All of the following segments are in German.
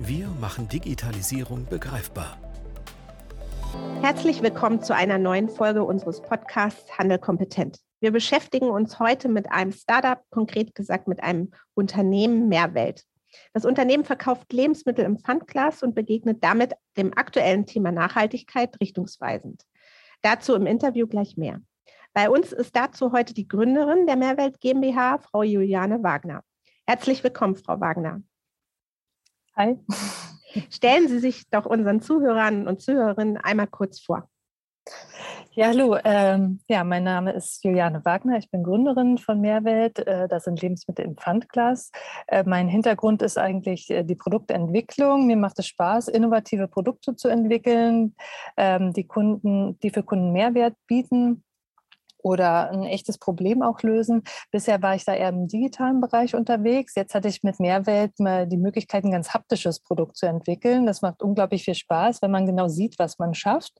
Wir machen Digitalisierung begreifbar. Herzlich willkommen zu einer neuen Folge unseres Podcasts Handel kompetent. Wir beschäftigen uns heute mit einem Startup, konkret gesagt mit einem Unternehmen Mehrwelt. Das Unternehmen verkauft Lebensmittel im Pfandglas und begegnet damit dem aktuellen Thema Nachhaltigkeit richtungsweisend. Dazu im Interview gleich mehr. Bei uns ist dazu heute die Gründerin der Mehrwelt GmbH, Frau Juliane Wagner. Herzlich willkommen, Frau Wagner. Hi. Stellen Sie sich doch unseren Zuhörern und Zuhörerinnen einmal kurz vor. Ja, hallo. Ähm, ja, mein Name ist Juliane Wagner. Ich bin Gründerin von Mehrwelt. Äh, das sind Lebensmittel im Pfandglas. Äh, mein Hintergrund ist eigentlich äh, die Produktentwicklung. Mir macht es Spaß, innovative Produkte zu entwickeln, ähm, die Kunden, die für Kunden Mehrwert bieten oder ein echtes Problem auch lösen. Bisher war ich da eher im digitalen Bereich unterwegs. Jetzt hatte ich mit Mehrwelt mal die Möglichkeit, ein ganz haptisches Produkt zu entwickeln. Das macht unglaublich viel Spaß, wenn man genau sieht, was man schafft.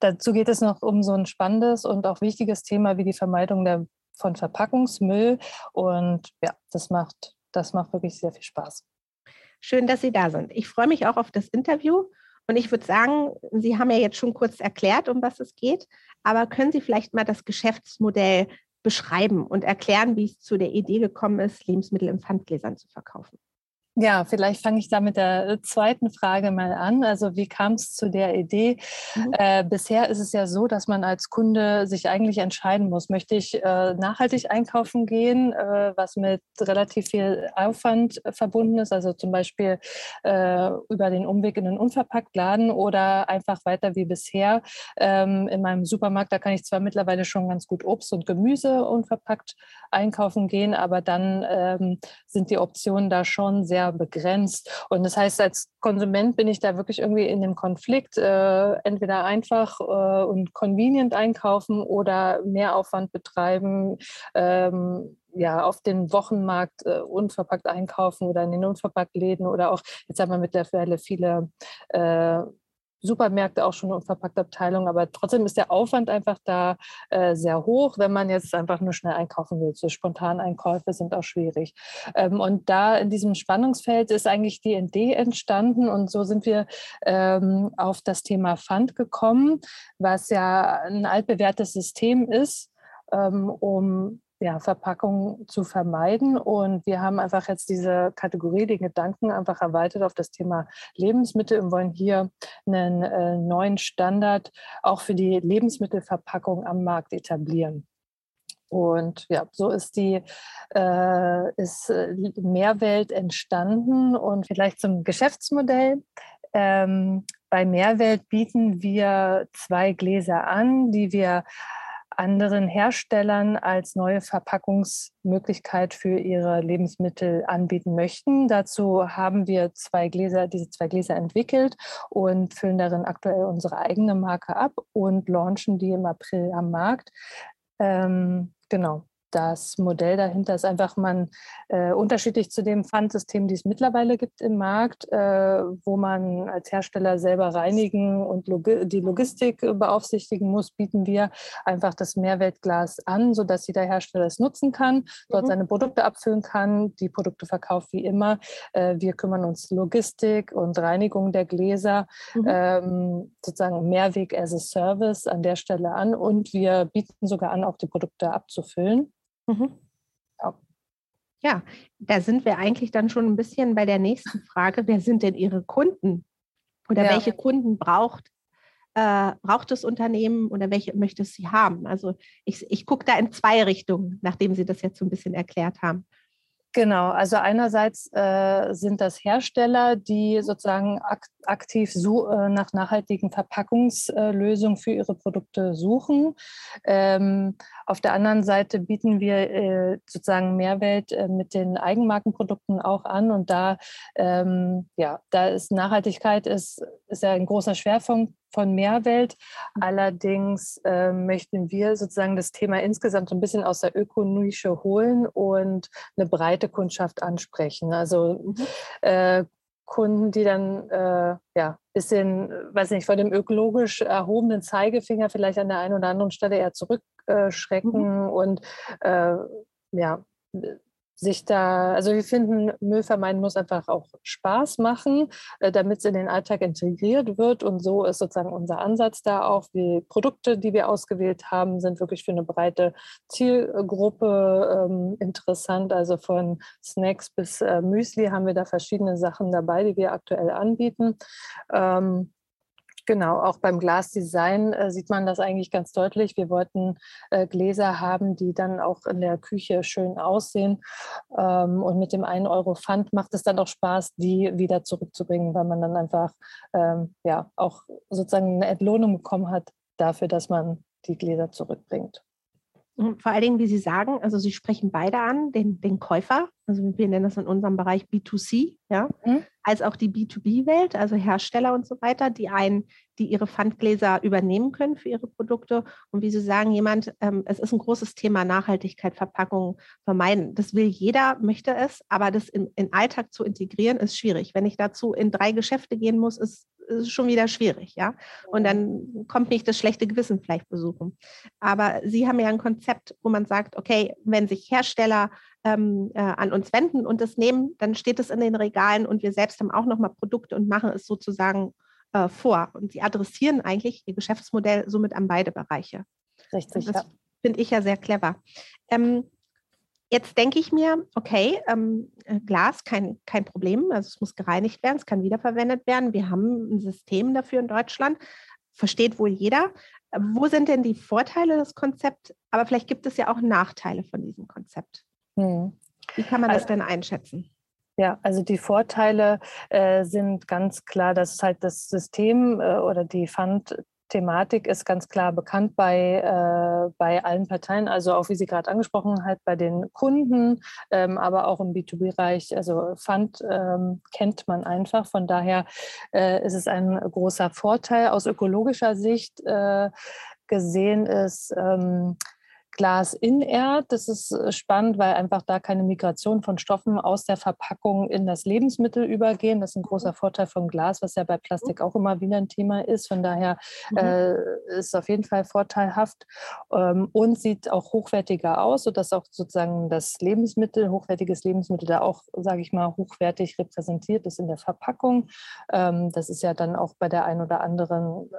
Dazu geht es noch um so ein spannendes und auch wichtiges Thema wie die Vermeidung der, von Verpackungsmüll. Und ja, das macht, das macht wirklich sehr viel Spaß. Schön, dass Sie da sind. Ich freue mich auch auf das Interview. Und ich würde sagen, Sie haben ja jetzt schon kurz erklärt, um was es geht, aber können Sie vielleicht mal das Geschäftsmodell beschreiben und erklären, wie es zu der Idee gekommen ist, Lebensmittel in Pfandgläsern zu verkaufen? Ja, vielleicht fange ich da mit der äh, zweiten Frage mal an. Also wie kam es zu der Idee? Mhm. Äh, bisher ist es ja so, dass man als Kunde sich eigentlich entscheiden muss, möchte ich äh, nachhaltig einkaufen gehen, äh, was mit relativ viel Aufwand verbunden ist, also zum Beispiel äh, über den Umweg in einen Unverpacktladen oder einfach weiter wie bisher. Ähm, in meinem Supermarkt, da kann ich zwar mittlerweile schon ganz gut Obst und Gemüse unverpackt einkaufen gehen, aber dann ähm, sind die Optionen da schon sehr begrenzt. Und das heißt, als Konsument bin ich da wirklich irgendwie in dem Konflikt, äh, entweder einfach äh, und convenient einkaufen oder mehr Aufwand betreiben. Ähm, ja, auf den Wochenmarkt äh, unverpackt einkaufen oder in den Unverpacktläden oder auch, jetzt haben wir mittlerweile viele äh, Supermärkte auch schon eine Unverpacktabteilung, aber trotzdem ist der Aufwand einfach da äh, sehr hoch, wenn man jetzt einfach nur schnell einkaufen will. So Spontaneinkäufe sind auch schwierig. Ähm, und da in diesem Spannungsfeld ist eigentlich Idee entstanden und so sind wir ähm, auf das Thema Pfand gekommen, was ja ein altbewährtes System ist, ähm, um ja, Verpackung zu vermeiden. Und wir haben einfach jetzt diese Kategorie, den Gedanken einfach erweitert auf das Thema Lebensmittel und wollen hier einen äh, neuen Standard auch für die Lebensmittelverpackung am Markt etablieren. Und ja, so ist die äh, ist äh, Mehrwelt entstanden. Und vielleicht zum Geschäftsmodell. Ähm, bei Mehrwelt bieten wir zwei Gläser an, die wir anderen Herstellern als neue Verpackungsmöglichkeit für ihre Lebensmittel anbieten möchten. Dazu haben wir zwei Gläser, diese zwei Gläser entwickelt und füllen darin aktuell unsere eigene Marke ab und launchen die im April am Markt. Ähm, genau das Modell dahinter ist einfach man äh, unterschiedlich zu dem Pfandsystem, die es mittlerweile gibt im Markt, äh, wo man als Hersteller selber reinigen und Logi die Logistik beaufsichtigen muss, bieten wir einfach das Mehrwertglas an, sodass jeder Hersteller es nutzen kann, dort mhm. seine Produkte abfüllen kann, die Produkte verkauft wie immer. Äh, wir kümmern uns Logistik und Reinigung der Gläser, mhm. ähm, sozusagen Mehrweg as a Service an der Stelle an und wir bieten sogar an, auch die Produkte abzufüllen. Mhm. Ja. ja, da sind wir eigentlich dann schon ein bisschen bei der nächsten Frage. Wer sind denn Ihre Kunden? Oder ja. welche Kunden braucht, äh, braucht das Unternehmen oder welche möchte es sie haben? Also ich, ich gucke da in zwei Richtungen, nachdem Sie das jetzt so ein bisschen erklärt haben. Genau, also einerseits äh, sind das Hersteller, die sozusagen ak aktiv so, äh, nach nachhaltigen Verpackungslösungen für ihre Produkte suchen. Ähm, auf der anderen Seite bieten wir äh, sozusagen Mehrwelt äh, mit den Eigenmarkenprodukten auch an und da, ähm, ja, da ist Nachhaltigkeit ist, ist ja ein großer Schwerpunkt von Mehrwelt. Allerdings äh, möchten wir sozusagen das Thema insgesamt so ein bisschen aus der Ökonische holen und eine breite Kundschaft ansprechen. Also mhm. äh, Kunden, die dann äh, ja bisschen, weiß nicht, vor dem ökologisch erhobenen Zeigefinger vielleicht an der einen oder anderen Stelle eher zurückschrecken mhm. und äh, ja sich da, also wir finden, Müll vermeiden muss einfach auch Spaß machen, äh, damit es in den Alltag integriert wird. Und so ist sozusagen unser Ansatz da auch. Die Produkte, die wir ausgewählt haben, sind wirklich für eine breite Zielgruppe ähm, interessant. Also von Snacks bis äh, Müsli haben wir da verschiedene Sachen dabei, die wir aktuell anbieten. Ähm, Genau, auch beim Glasdesign äh, sieht man das eigentlich ganz deutlich. Wir wollten äh, Gläser haben, die dann auch in der Küche schön aussehen. Ähm, und mit dem 1 Euro Pfand macht es dann auch Spaß, die wieder zurückzubringen, weil man dann einfach ähm, ja auch sozusagen eine Entlohnung bekommen hat dafür, dass man die Gläser zurückbringt. Vor allen Dingen, wie Sie sagen, also Sie sprechen beide an, den, den Käufer, also wir nennen das in unserem Bereich B2C, ja, mhm. als auch die B2B-Welt, also Hersteller und so weiter, die einen, die ihre Pfandgläser übernehmen können für ihre Produkte. Und wie Sie sagen, jemand, ähm, es ist ein großes Thema Nachhaltigkeit, Verpackung vermeiden. Das will jeder, möchte es, aber das in, in Alltag zu integrieren, ist schwierig. Wenn ich dazu in drei Geschäfte gehen muss, ist ist schon wieder schwierig, ja. Und dann kommt nicht das schlechte Gewissen vielleicht besuchen. Aber Sie haben ja ein Konzept, wo man sagt, okay, wenn sich Hersteller ähm, äh, an uns wenden und es nehmen, dann steht es in den Regalen und wir selbst haben auch nochmal Produkte und machen es sozusagen äh, vor. Und sie adressieren eigentlich ihr Geschäftsmodell somit an beide Bereiche. Richtig. das ja. finde ich ja sehr clever. Ähm, Jetzt denke ich mir, okay, ähm, äh, Glas kein, kein Problem, also es muss gereinigt werden, es kann wiederverwendet werden. Wir haben ein System dafür in Deutschland, versteht wohl jeder. Wo sind denn die Vorteile des Konzepts? Aber vielleicht gibt es ja auch Nachteile von diesem Konzept. Hm. Wie kann man das also, denn einschätzen? Ja, also die Vorteile äh, sind ganz klar, dass halt das System äh, oder die Pfand Thematik ist ganz klar bekannt bei, äh, bei allen Parteien, also auch wie sie gerade angesprochen hat, bei den Kunden, ähm, aber auch im B2B-Bereich. Also Fund ähm, kennt man einfach. Von daher äh, ist es ein großer Vorteil. Aus ökologischer Sicht äh, gesehen ist, ähm, Glas inert. Das ist äh, spannend, weil einfach da keine Migration von Stoffen aus der Verpackung in das Lebensmittel übergehen. Das ist ein großer mhm. Vorteil von Glas, was ja bei Plastik auch immer wieder ein Thema ist. Von daher mhm. äh, ist auf jeden Fall vorteilhaft ähm, und sieht auch hochwertiger aus, sodass auch sozusagen das Lebensmittel, hochwertiges Lebensmittel da auch, sage ich mal, hochwertig repräsentiert ist in der Verpackung. Ähm, das ist ja dann auch bei der einen oder anderen äh,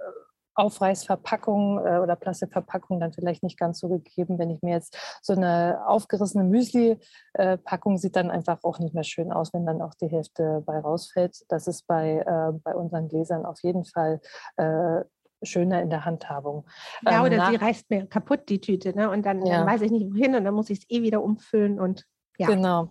Aufreißverpackung äh, oder Plastikverpackung dann vielleicht nicht ganz so gegeben. Wenn ich mir jetzt so eine aufgerissene Müsli-Packung sieht dann einfach auch nicht mehr schön aus, wenn dann auch die Hälfte bei rausfällt. Das ist bei, äh, bei unseren Gläsern auf jeden Fall äh, schöner in der Handhabung. Ja, ähm, oder sie reißt mir kaputt, die Tüte, ne? und dann, ja. dann weiß ich nicht wohin und dann muss ich es eh wieder umfüllen und ja. Genau.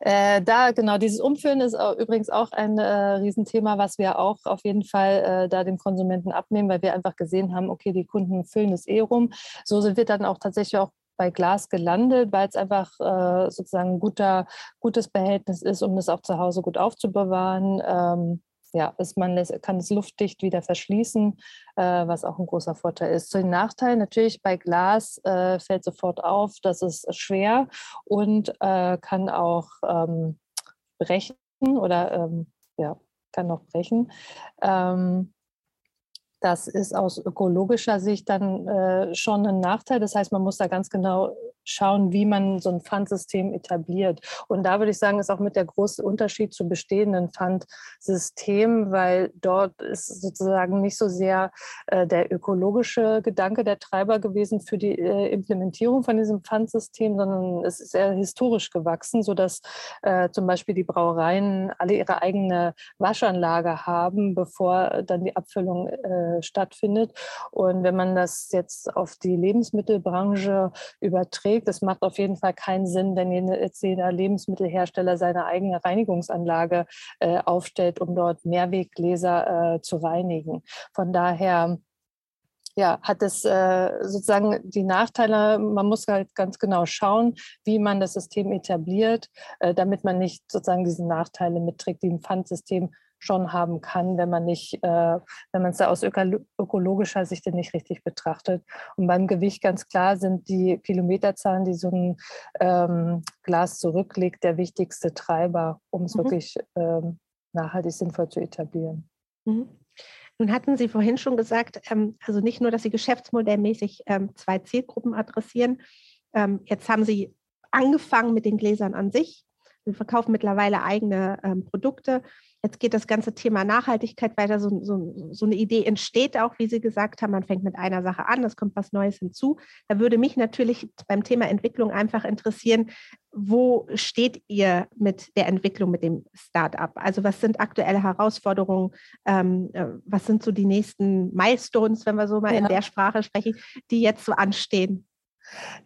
Äh, da, genau, dieses Umfüllen ist auch, übrigens auch ein äh, Riesenthema, was wir auch auf jeden Fall äh, da dem Konsumenten abnehmen, weil wir einfach gesehen haben, okay, die Kunden füllen es eh rum. So sind wir dann auch tatsächlich auch bei Glas gelandet, weil es einfach äh, sozusagen ein guter, gutes Behältnis ist, um das auch zu Hause gut aufzubewahren. Ähm, ja, ist, man kann es luftdicht wieder verschließen, äh, was auch ein großer Vorteil ist. Zu den Nachteilen natürlich bei Glas äh, fällt sofort auf, dass es schwer und äh, kann auch ähm, brechen oder ähm, ja, kann noch brechen. Ähm, das ist aus ökologischer Sicht dann äh, schon ein Nachteil. Das heißt, man muss da ganz genau schauen, wie man so ein Pfandsystem etabliert. Und da würde ich sagen, ist auch mit der große Unterschied zu bestehenden Pfandsystemen, weil dort ist sozusagen nicht so sehr äh, der ökologische Gedanke der Treiber gewesen für die äh, Implementierung von diesem Pfandsystem, sondern es ist sehr historisch gewachsen, sodass äh, zum Beispiel die Brauereien alle ihre eigene Waschanlage haben, bevor dann die Abfüllung äh, stattfindet. Und wenn man das jetzt auf die Lebensmittelbranche überträgt, trägt. Es macht auf jeden Fall keinen Sinn, wenn jetzt jeder Lebensmittelhersteller seine eigene Reinigungsanlage äh, aufstellt, um dort Mehrweggläser äh, zu reinigen. Von daher ja, hat es äh, sozusagen die Nachteile, man muss halt ganz genau schauen, wie man das System etabliert, äh, damit man nicht sozusagen diese Nachteile mitträgt, die ein Pfandsystem schon haben kann, wenn man nicht, äh, wenn man es da aus ökologischer Sicht nicht richtig betrachtet. Und beim Gewicht ganz klar sind die Kilometerzahlen, die so ein ähm, Glas zurücklegt, der wichtigste Treiber, um es mhm. wirklich ähm, nachhaltig sinnvoll zu etablieren. Mhm. Nun hatten Sie vorhin schon gesagt, ähm, also nicht nur, dass Sie geschäftsmodellmäßig ähm, zwei Zielgruppen adressieren. Ähm, jetzt haben Sie angefangen mit den Gläsern an sich. Sie verkaufen mittlerweile eigene Produkte. Jetzt geht das ganze Thema Nachhaltigkeit weiter. So, so, so, eine Idee entsteht auch, wie Sie gesagt haben. Man fängt mit einer Sache an, es kommt was Neues hinzu. Da würde mich natürlich beim Thema Entwicklung einfach interessieren, wo steht ihr mit der Entwicklung mit dem Startup? Also was sind aktuelle Herausforderungen? Ähm, äh, was sind so die nächsten Milestones, wenn wir so mal ja. in der Sprache sprechen, die jetzt so anstehen?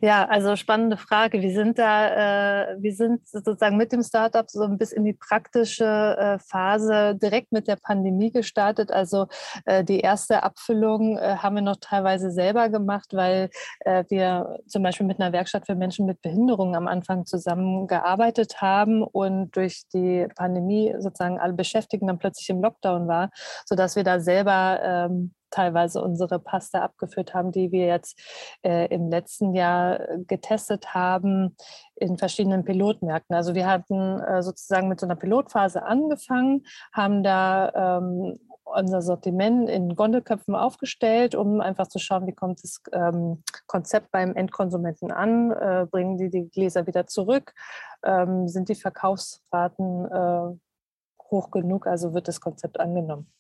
Ja, also spannende Frage. Wir sind da, äh, wir sind sozusagen mit dem Startup so ein bisschen in die praktische äh, Phase direkt mit der Pandemie gestartet. Also äh, die erste Abfüllung äh, haben wir noch teilweise selber gemacht, weil äh, wir zum Beispiel mit einer Werkstatt für Menschen mit Behinderungen am Anfang zusammengearbeitet haben und durch die Pandemie sozusagen alle Beschäftigten dann plötzlich im Lockdown war, sodass wir da selber ähm, teilweise unsere Pasta abgeführt haben, die wir jetzt äh, im letzten Jahr äh, getestet haben in verschiedenen Pilotmärkten. Also wir hatten äh, sozusagen mit so einer Pilotphase angefangen, haben da ähm, unser Sortiment in Gondelköpfen aufgestellt, um einfach zu schauen, wie kommt das ähm, Konzept beim Endkonsumenten an, äh, bringen die die Gläser wieder zurück, ähm, sind die Verkaufsraten äh, hoch genug, also wird das Konzept angenommen.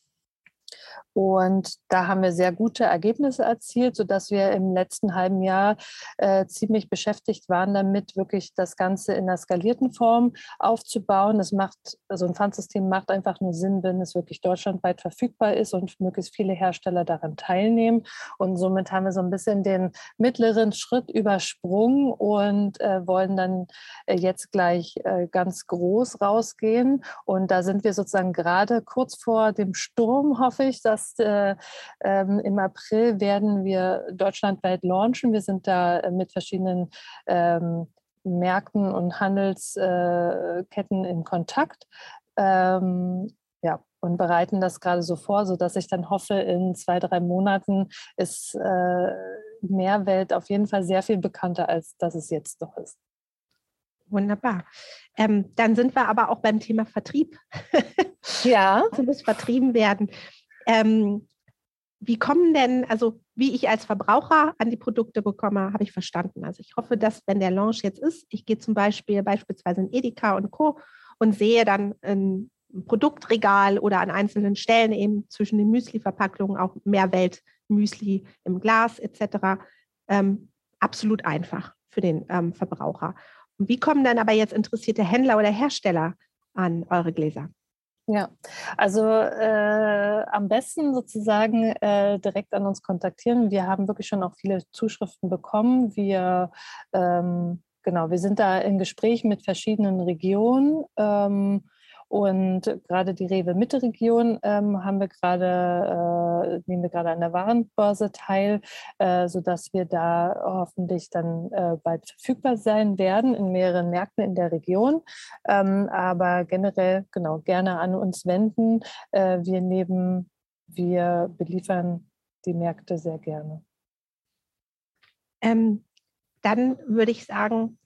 Und da haben wir sehr gute Ergebnisse erzielt, sodass wir im letzten halben Jahr äh, ziemlich beschäftigt waren damit, wirklich das Ganze in einer skalierten Form aufzubauen. Das macht, also ein Pfandsystem macht einfach nur Sinn, wenn es wirklich deutschlandweit verfügbar ist und möglichst viele Hersteller daran teilnehmen. Und somit haben wir so ein bisschen den mittleren Schritt übersprungen und äh, wollen dann äh, jetzt gleich äh, ganz groß rausgehen. Und da sind wir sozusagen gerade kurz vor dem Sturm, hoffe ich, dass jetzt äh, ähm, im April werden wir deutschlandweit launchen. Wir sind da äh, mit verschiedenen ähm, Märkten und Handelsketten äh, in Kontakt. Ähm, ja, und bereiten das gerade so vor, sodass ich dann hoffe, in zwei, drei Monaten ist äh, Mehrwelt auf jeden Fall sehr viel bekannter, als dass es jetzt noch ist. Wunderbar. Ähm, dann sind wir aber auch beim Thema Vertrieb. Ja. Es muss vertrieben werden. Ähm, wie kommen denn, also wie ich als Verbraucher an die Produkte bekomme, habe ich verstanden. Also ich hoffe, dass wenn der Launch jetzt ist, ich gehe zum Beispiel beispielsweise in Edeka und Co. und sehe dann ein Produktregal oder an einzelnen Stellen eben zwischen den Müsli-Verpackungen auch Mehrwelt-Müsli im Glas etc. Ähm, absolut einfach für den ähm, Verbraucher. Und wie kommen dann aber jetzt interessierte Händler oder Hersteller an eure Gläser? Ja, also äh, am besten sozusagen äh, direkt an uns kontaktieren. Wir haben wirklich schon auch viele Zuschriften bekommen. Wir ähm, genau, wir sind da in Gesprächen mit verschiedenen Regionen. Ähm, und gerade die Rewe-Mitte-Region ähm, haben wir gerade, äh, nehmen wir gerade an der Warenbörse teil, äh, sodass wir da hoffentlich dann äh, bald verfügbar sein werden in mehreren Märkten in der Region. Ähm, aber generell, genau, gerne an uns wenden. Äh, wir nehmen, wir beliefern die Märkte sehr gerne. Ähm, dann würde ich sagen,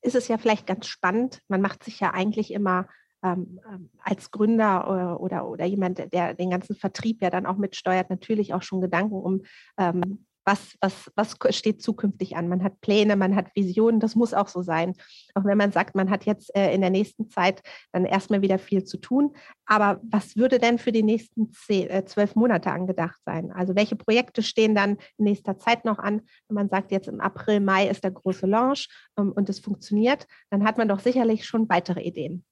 ist es ja vielleicht ganz spannend. Man macht sich ja eigentlich immer ähm, ähm, als Gründer oder, oder, oder, jemand, der den ganzen Vertrieb ja dann auch mitsteuert, natürlich auch schon Gedanken um, ähm, was, was, was steht zukünftig an. Man hat Pläne, man hat Visionen, das muss auch so sein. Auch wenn man sagt, man hat jetzt äh, in der nächsten Zeit dann erstmal wieder viel zu tun. Aber was würde denn für die nächsten zehn, äh, zwölf Monate angedacht sein? Also welche Projekte stehen dann in nächster Zeit noch an? Wenn man sagt, jetzt im April, Mai ist der große Launch ähm, und es funktioniert, dann hat man doch sicherlich schon weitere Ideen.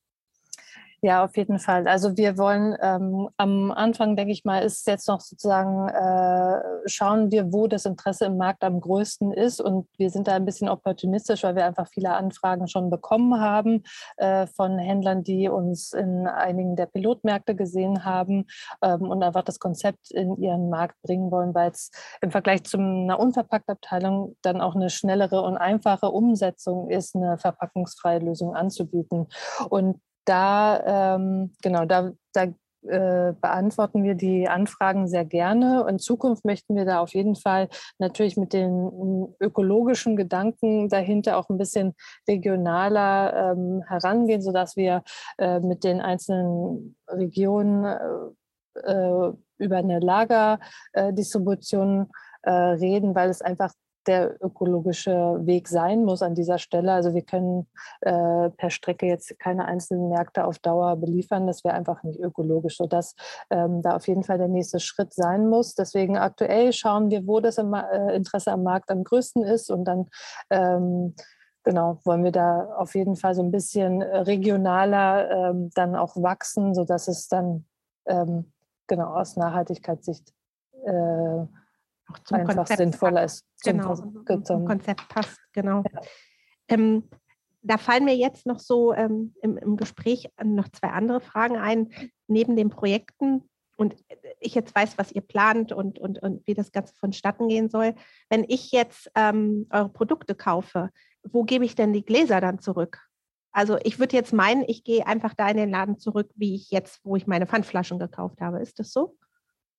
Ja, auf jeden Fall. Also wir wollen ähm, am Anfang, denke ich mal, ist jetzt noch sozusagen, äh, schauen wir, wo das Interesse im Markt am größten ist. Und wir sind da ein bisschen opportunistisch, weil wir einfach viele Anfragen schon bekommen haben äh, von Händlern, die uns in einigen der Pilotmärkte gesehen haben ähm, und einfach das Konzept in ihren Markt bringen wollen, weil es im Vergleich zu einer Unverpacktabteilung dann auch eine schnellere und einfache Umsetzung ist, eine verpackungsfreie Lösung anzubieten. Und da, ähm, genau, da, da äh, beantworten wir die Anfragen sehr gerne. In Zukunft möchten wir da auf jeden Fall natürlich mit den ökologischen Gedanken dahinter auch ein bisschen regionaler ähm, herangehen, sodass wir äh, mit den einzelnen Regionen äh, äh über eine Lagerdistribution äh, reden, weil es einfach der ökologische Weg sein muss an dieser Stelle. Also wir können äh, per Strecke jetzt keine einzelnen Märkte auf Dauer beliefern. Das wäre einfach nicht ökologisch, sodass ähm, da auf jeden Fall der nächste Schritt sein muss. Deswegen aktuell schauen wir, wo das äh, Interesse am Markt am größten ist und dann ähm, genau, wollen wir da auf jeden Fall so ein bisschen regionaler ähm, dann auch wachsen, sodass es dann ähm, genau aus Nachhaltigkeitssicht äh, auch zum einfach Konzept sinnvoller ist. Genau, zum, zum Konzept passt, genau. Ja. Ähm, da fallen mir jetzt noch so ähm, im, im, Gespräch noch zwei andere Fragen ein, neben den Projekten. Und ich jetzt weiß, was ihr plant und, und, und wie das Ganze vonstatten gehen soll. Wenn ich jetzt ähm, eure Produkte kaufe, wo gebe ich denn die Gläser dann zurück? Also ich würde jetzt meinen, ich gehe einfach da in den Laden zurück, wie ich jetzt, wo ich meine Pfandflaschen gekauft habe. Ist das so?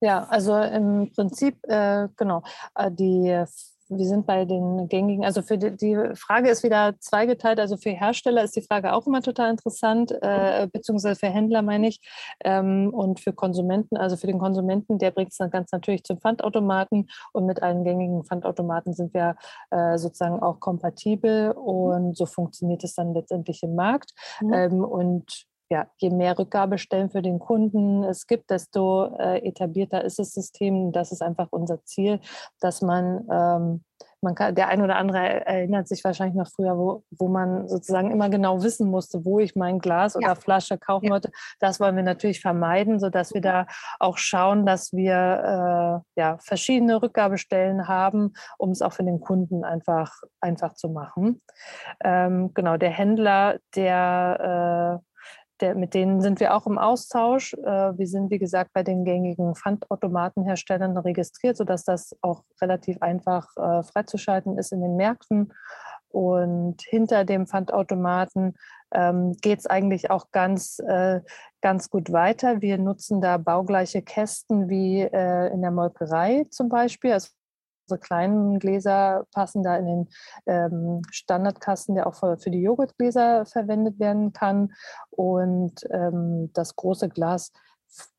Ja, also im Prinzip, äh, genau, äh, die, wir sind bei den gängigen, also für die, die, Frage ist wieder zweigeteilt, also für Hersteller ist die Frage auch immer total interessant, äh, beziehungsweise für Händler meine ich, ähm, und für Konsumenten, also für den Konsumenten, der bringt es dann ganz natürlich zum Pfandautomaten und mit allen gängigen Pfandautomaten sind wir äh, sozusagen auch kompatibel und so funktioniert es dann letztendlich im Markt. Mhm. Ähm, und ja, je mehr Rückgabestellen für den Kunden es gibt, desto äh, etablierter ist das System. Das ist einfach unser Ziel, dass man, ähm, man kann, der ein oder andere erinnert sich wahrscheinlich noch früher, wo, wo man sozusagen immer genau wissen musste, wo ich mein Glas oder Flasche kaufen ja. wollte. Das wollen wir natürlich vermeiden, sodass wir da auch schauen, dass wir äh, ja, verschiedene Rückgabestellen haben, um es auch für den Kunden einfach, einfach zu machen. Ähm, genau, der Händler, der äh, der, mit denen sind wir auch im Austausch. Äh, wir sind, wie gesagt, bei den gängigen Pfandautomatenherstellern registriert, sodass das auch relativ einfach äh, freizuschalten ist in den Märkten. Und hinter dem Pfandautomaten ähm, geht es eigentlich auch ganz, äh, ganz gut weiter. Wir nutzen da baugleiche Kästen wie äh, in der Molkerei zum Beispiel. Also Unsere kleinen Gläser passen da in den ähm, Standardkasten, der auch für, für, die Joghurtgläser verwendet werden kann. Und ähm, das große Glas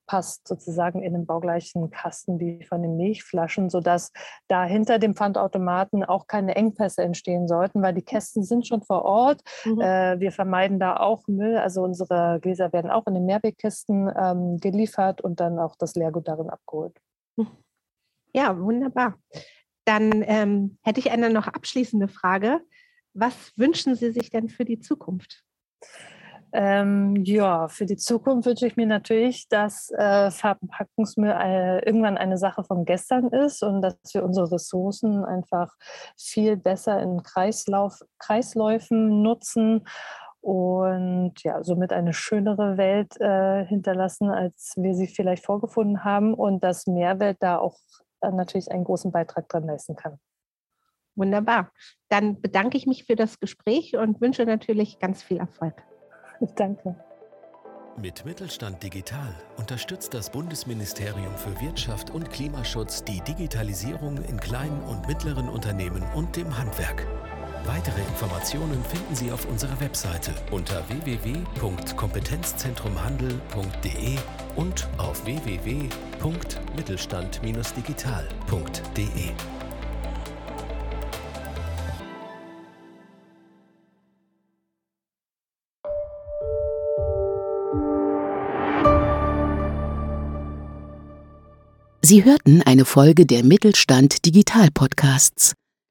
passt sozusagen in den baugleichen Kasten wie von den Milchflaschen, sodass da hinter dem Pfandautomaten auch keine Engpässe entstehen sollten, weil die Kästen sind schon vor Ort. Mhm. Äh, wir vermeiden da auch Müll. Also unsere Gläser werden auch in den Mehrwegkisten ähm, geliefert und dann auch das Leergut darin abgeholt. Ja, wunderbar. Dann ähm, hätte ich eine noch abschließende Frage. Was wünschen Sie sich denn für die Zukunft? Ähm, ja, für die Zukunft wünsche ich mir natürlich, dass äh, Verpackungsmüll äh, irgendwann eine Sache von gestern ist und dass wir unsere Ressourcen einfach viel besser in Kreislauf, Kreisläufen nutzen und ja, somit eine schönere Welt äh, hinterlassen, als wir sie vielleicht vorgefunden haben und dass Mehrwert da auch natürlich einen großen Beitrag dran leisten kann. Wunderbar. Dann bedanke ich mich für das Gespräch und wünsche natürlich ganz viel Erfolg. Danke. Mit Mittelstand Digital unterstützt das Bundesministerium für Wirtschaft und Klimaschutz die Digitalisierung in kleinen und mittleren Unternehmen und dem Handwerk. Weitere Informationen finden Sie auf unserer Webseite unter www.kompetenzzentrumhandel.de und auf www.mittelstand-digital.de. Sie hörten eine Folge der Mittelstand Digital Podcasts.